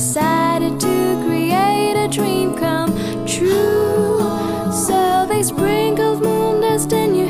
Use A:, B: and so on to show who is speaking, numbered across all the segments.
A: decided to create a dream come true. So they sprinkled moon dust in your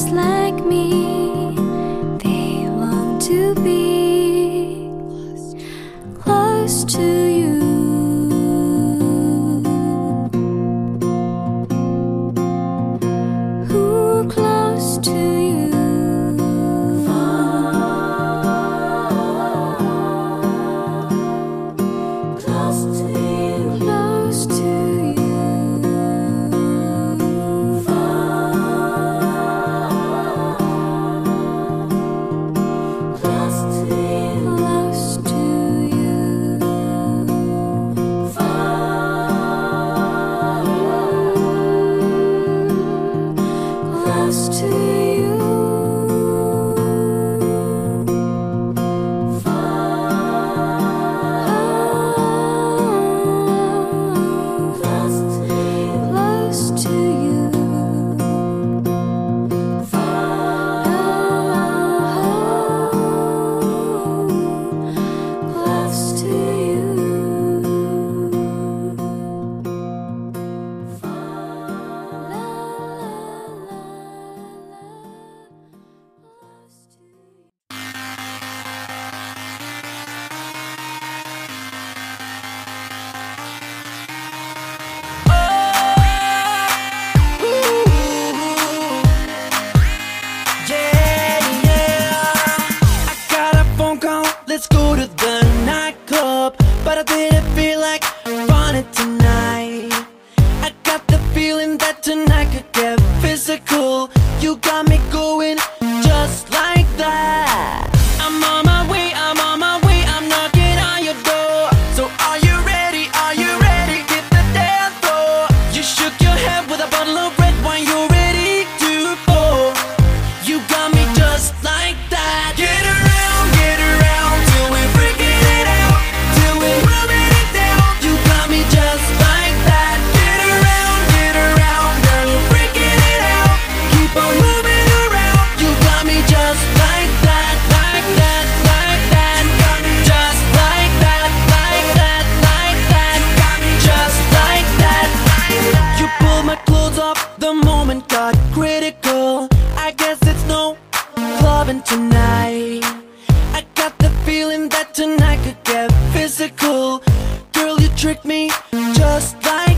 A: just like me. that
B: tonight could get physical. Girl, you tricked me just like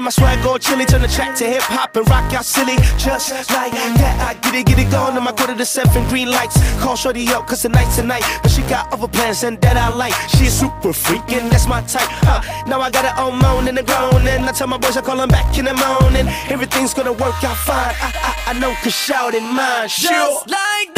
C: in my swag all chilly. Turn the track to hip hop and rock y'all silly. Just like that, I get it, get it going. In my quarter to seven green lights. Call Shorty up, cause tonight's tonight. But she got other plans and that I like. She a super freak and that's my type. Uh, now I got it all moaning and groaning. I tell my boys I call them back in the morning. Everything's gonna work out fine. I, I, I know cause shout in mine. Sure.
B: Just like